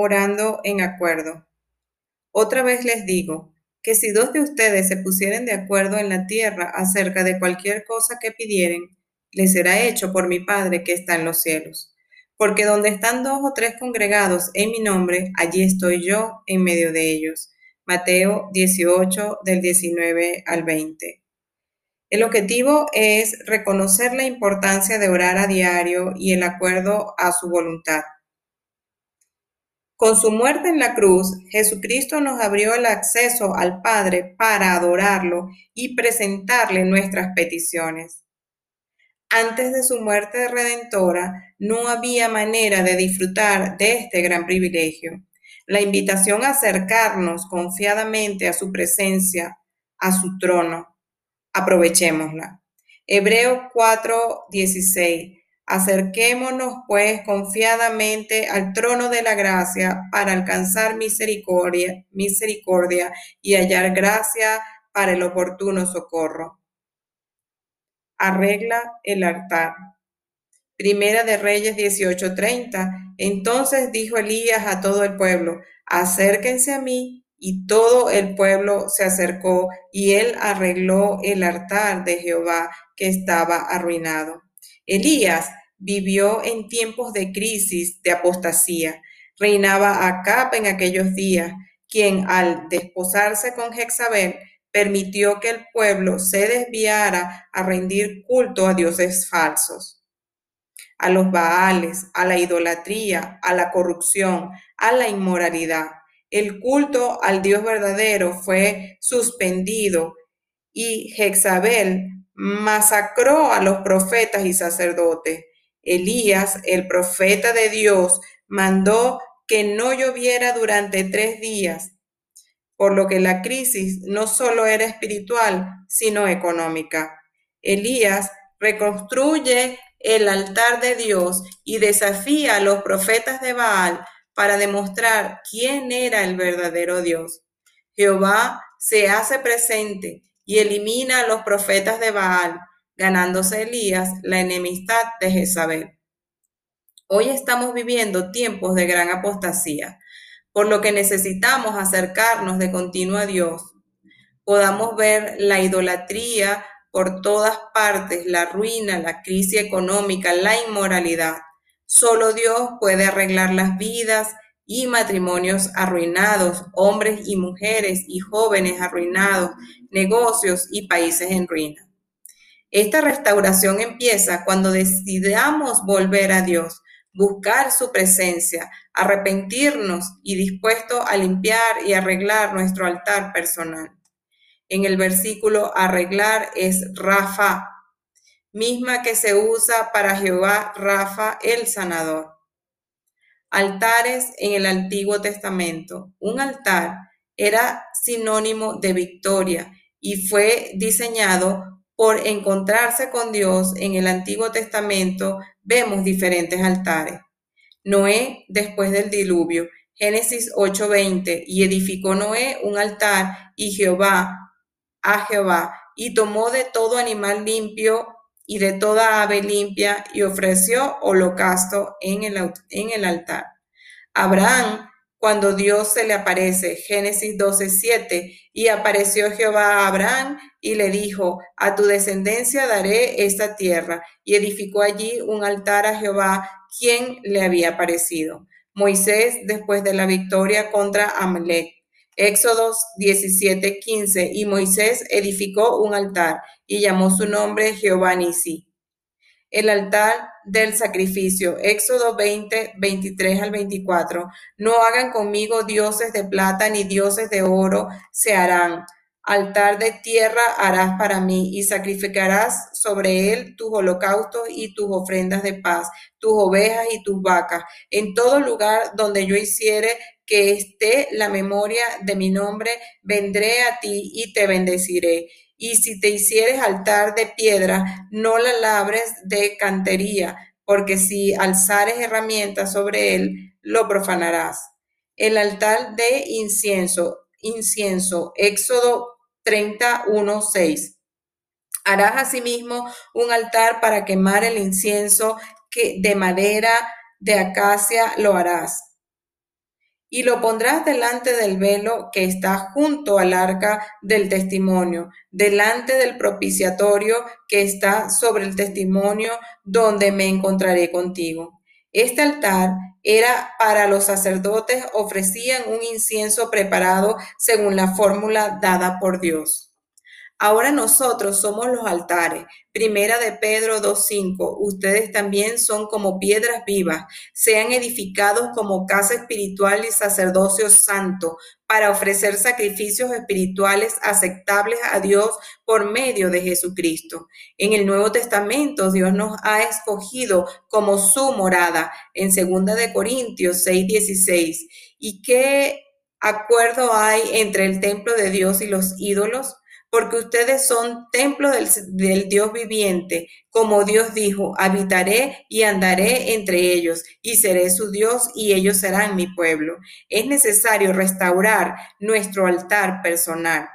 orando en acuerdo. Otra vez les digo que si dos de ustedes se pusieren de acuerdo en la tierra acerca de cualquier cosa que pidieren, les será hecho por mi Padre que está en los cielos. Porque donde están dos o tres congregados en mi nombre, allí estoy yo en medio de ellos. Mateo 18 del 19 al 20. El objetivo es reconocer la importancia de orar a diario y el acuerdo a su voluntad. Con su muerte en la cruz, Jesucristo nos abrió el acceso al Padre para adorarlo y presentarle nuestras peticiones. Antes de su muerte redentora, no había manera de disfrutar de este gran privilegio. La invitación a acercarnos confiadamente a su presencia, a su trono, aprovechémosla. Hebreo 4:16. Acerquémonos pues confiadamente al trono de la gracia para alcanzar misericordia, misericordia y hallar gracia para el oportuno socorro. Arregla el altar. Primera de Reyes 18:30. Entonces dijo Elías a todo el pueblo, acérquense a mí y todo el pueblo se acercó y él arregló el altar de Jehová que estaba arruinado. Elías vivió en tiempos de crisis, de apostasía. Reinaba Acab en aquellos días, quien al desposarse con Jezabel permitió que el pueblo se desviara a rendir culto a dioses falsos, a los baales, a la idolatría, a la corrupción, a la inmoralidad el culto al Dios verdadero fue suspendido y Jezabel masacró a los profetas y sacerdotes. Elías, el profeta de Dios, mandó que no lloviera durante tres días, por lo que la crisis no solo era espiritual, sino económica. Elías reconstruye el altar de Dios y desafía a los profetas de Baal para demostrar quién era el verdadero Dios. Jehová se hace presente y elimina a los profetas de Baal, ganándose Elías la enemistad de Jezabel. Hoy estamos viviendo tiempos de gran apostasía, por lo que necesitamos acercarnos de continuo a Dios. Podamos ver la idolatría por todas partes, la ruina, la crisis económica, la inmoralidad. Solo Dios puede arreglar las vidas y matrimonios arruinados, hombres y mujeres y jóvenes arruinados, negocios y países en ruina. Esta restauración empieza cuando decidamos volver a Dios, buscar su presencia, arrepentirnos y dispuesto a limpiar y arreglar nuestro altar personal. En el versículo arreglar es Rafa, misma que se usa para Jehová Rafa el sanador. Altares en el Antiguo Testamento. Un altar era sinónimo de victoria y fue diseñado por encontrarse con Dios en el Antiguo Testamento. Vemos diferentes altares. Noé después del diluvio. Génesis 8:20. Y edificó Noé un altar y Jehová, a Jehová, y tomó de todo animal limpio y de toda ave limpia y ofreció holocausto en el, en el altar. Abraham, cuando Dios se le aparece, Génesis 12, 7, y apareció Jehová a Abraham y le dijo, a tu descendencia daré esta tierra, y edificó allí un altar a Jehová, quien le había aparecido. Moisés, después de la victoria contra Amalek, Éxodos 17, 15, y Moisés edificó un altar y llamó su nombre Jehová Nisi. El altar del sacrificio, Éxodo 20, 23 al 24. No hagan conmigo dioses de plata ni dioses de oro se harán. Altar de tierra harás para mí y sacrificarás sobre él tus holocaustos y tus ofrendas de paz, tus ovejas y tus vacas. En todo lugar donde yo hiciere que esté la memoria de mi nombre, vendré a ti y te bendeciré. Y si te hicieres altar de piedra, no la labres de cantería, porque si alzares herramientas sobre él, lo profanarás. El altar de incienso, incienso, Éxodo 31, 6. Harás asimismo un altar para quemar el incienso que de madera de acacia lo harás y lo pondrás delante del velo que está junto al arca del testimonio, delante del propiciatorio que está sobre el testimonio, donde me encontraré contigo. Este altar era para los sacerdotes, ofrecían un incienso preparado según la fórmula dada por Dios. Ahora nosotros somos los altares. Primera de Pedro 2.5. Ustedes también son como piedras vivas, sean edificados como casa espiritual y sacerdocio santo, para ofrecer sacrificios espirituales aceptables a Dios por medio de Jesucristo. En el Nuevo Testamento Dios nos ha escogido como su morada en Segunda de Corintios 6.16. ¿Y qué acuerdo hay entre el templo de Dios y los ídolos? Porque ustedes son templo del, Dios viviente. Como Dios dijo, habitaré y andaré entre ellos, y seré su Dios, y ellos serán mi pueblo. Es necesario restaurar nuestro altar personal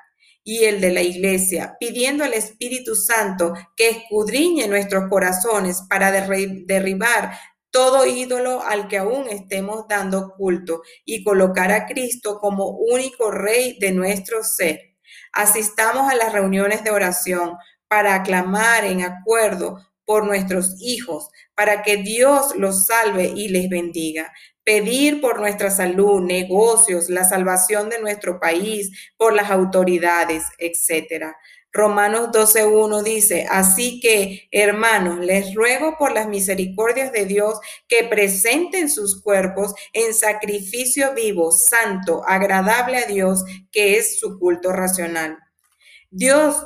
y el de la iglesia, pidiendo al Espíritu Santo que escudriñe nuestros corazones para derribar todo ídolo al que aún estemos dando culto y colocar a Cristo como único rey de nuestro ser Asistamos a las reuniones de oración para aclamar en acuerdo por nuestros hijos, para que Dios los salve y les bendiga. Pedir por nuestra salud, negocios, la salvación de nuestro país, por las autoridades, etcétera. Romanos 12.1 dice, así que, hermanos, les ruego por las misericordias de Dios que presenten sus cuerpos en sacrificio vivo, santo, agradable a Dios, que es su culto racional. Dios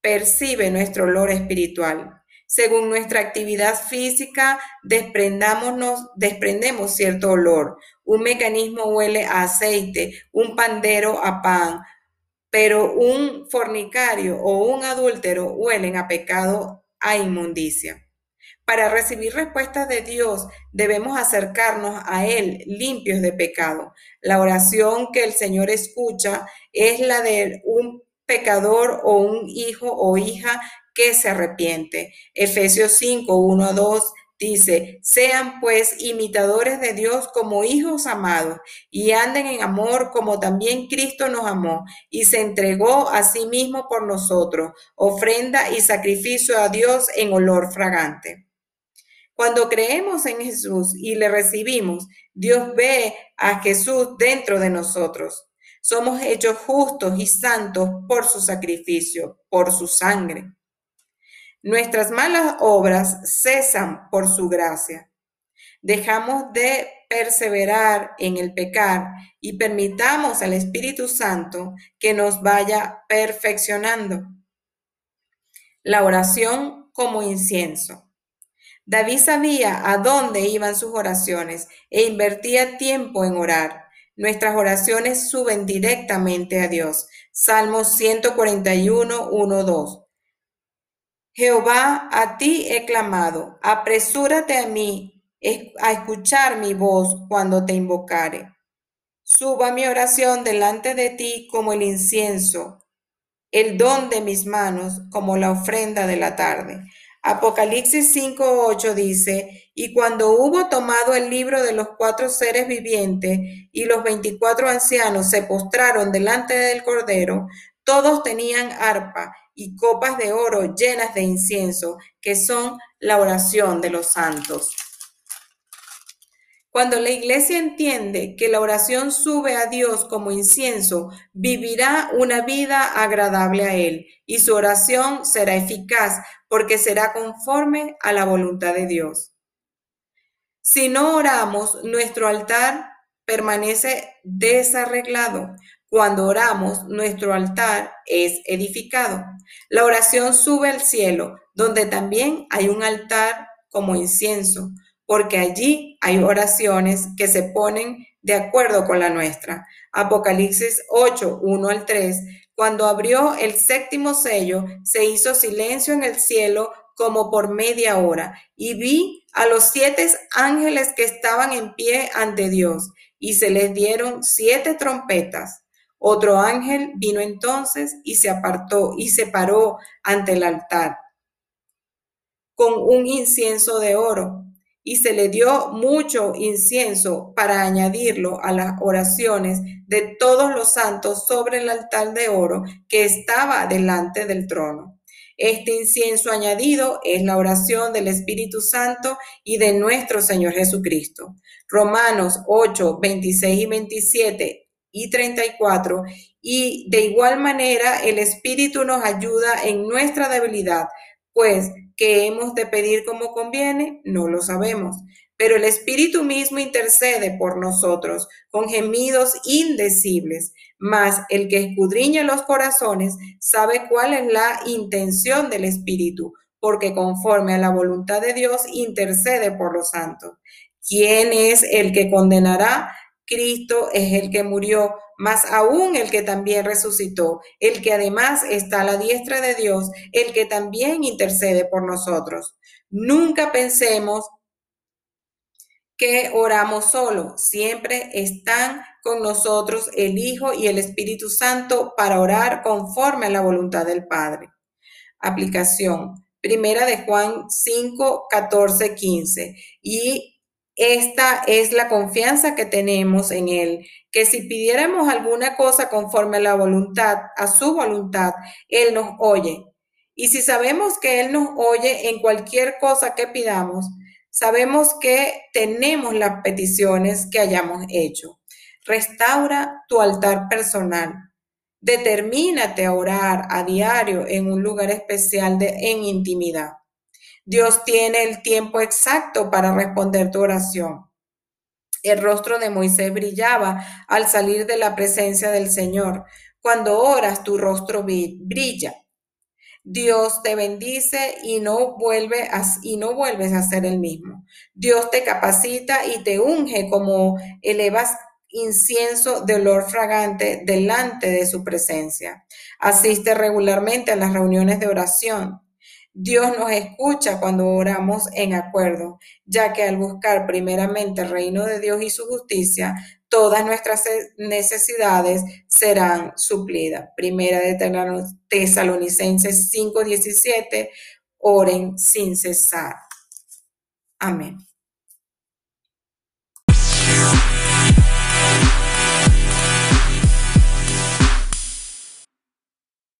percibe nuestro olor espiritual. Según nuestra actividad física, desprendemos cierto olor. Un mecanismo huele a aceite, un pandero a pan, pero un fornicario o un adúltero huelen a pecado, a inmundicia. Para recibir respuestas de Dios debemos acercarnos a Él limpios de pecado. La oración que el Señor escucha es la de un pecador o un hijo o hija que se arrepiente. Efesios 5, 1 a 2 Dice, sean pues imitadores de Dios como hijos amados y anden en amor como también Cristo nos amó y se entregó a sí mismo por nosotros, ofrenda y sacrificio a Dios en olor fragante. Cuando creemos en Jesús y le recibimos, Dios ve a Jesús dentro de nosotros. Somos hechos justos y santos por su sacrificio, por su sangre. Nuestras malas obras cesan por su gracia. Dejamos de perseverar en el pecar y permitamos al Espíritu Santo que nos vaya perfeccionando. La oración como incienso. David sabía a dónde iban sus oraciones e invertía tiempo en orar. Nuestras oraciones suben directamente a Dios. Salmos 141, 1, 2. Jehová, a ti he clamado, apresúrate a mí, a escuchar mi voz cuando te invocare. Suba mi oración delante de ti como el incienso, el don de mis manos como la ofrenda de la tarde. Apocalipsis 5:8 dice, y cuando hubo tomado el libro de los cuatro seres vivientes y los veinticuatro ancianos se postraron delante del Cordero, todos tenían arpa y copas de oro llenas de incienso, que son la oración de los santos. Cuando la iglesia entiende que la oración sube a Dios como incienso, vivirá una vida agradable a Él y su oración será eficaz porque será conforme a la voluntad de Dios. Si no oramos, nuestro altar permanece desarreglado, cuando oramos, nuestro altar es edificado. La oración sube al cielo, donde también hay un altar como incienso, porque allí hay oraciones que se ponen de acuerdo con la nuestra. Apocalipsis 8, 1 al 3. Cuando abrió el séptimo sello, se hizo silencio en el cielo como por media hora, y vi a los siete ángeles que estaban en pie ante Dios, y se les dieron siete trompetas. Otro ángel vino entonces y se apartó y se paró ante el altar con un incienso de oro y se le dio mucho incienso para añadirlo a las oraciones de todos los santos sobre el altar de oro que estaba delante del trono. Este incienso añadido es la oración del Espíritu Santo y de nuestro Señor Jesucristo. Romanos 8, 26 y 27 y 34. Y de igual manera el Espíritu nos ayuda en nuestra debilidad, pues que hemos de pedir como conviene, no lo sabemos. Pero el Espíritu mismo intercede por nosotros con gemidos indecibles. Mas el que escudriña los corazones sabe cuál es la intención del Espíritu, porque conforme a la voluntad de Dios intercede por los santos. ¿Quién es el que condenará? Cristo es el que murió, más aún el que también resucitó, el que además está a la diestra de Dios, el que también intercede por nosotros. Nunca pensemos que oramos solo, siempre están con nosotros el Hijo y el Espíritu Santo para orar conforme a la voluntad del Padre. Aplicación. Primera de Juan 5, 14, 15. Y esta es la confianza que tenemos en Él, que si pidiéramos alguna cosa conforme a la voluntad, a su voluntad, Él nos oye. Y si sabemos que Él nos oye en cualquier cosa que pidamos, sabemos que tenemos las peticiones que hayamos hecho. Restaura tu altar personal. Determínate a orar a diario en un lugar especial de, en intimidad. Dios tiene el tiempo exacto para responder tu oración. El rostro de Moisés brillaba al salir de la presencia del Señor. Cuando oras, tu rostro brilla. Dios te bendice y no, vuelve y no vuelves a ser el mismo. Dios te capacita y te unge como elevas incienso de olor fragante delante de su presencia. Asiste regularmente a las reuniones de oración. Dios nos escucha cuando oramos en acuerdo, ya que al buscar primeramente el reino de Dios y su justicia, todas nuestras necesidades serán suplidas. Primera de Tesalonicenses 5:17, oren sin cesar. Amén.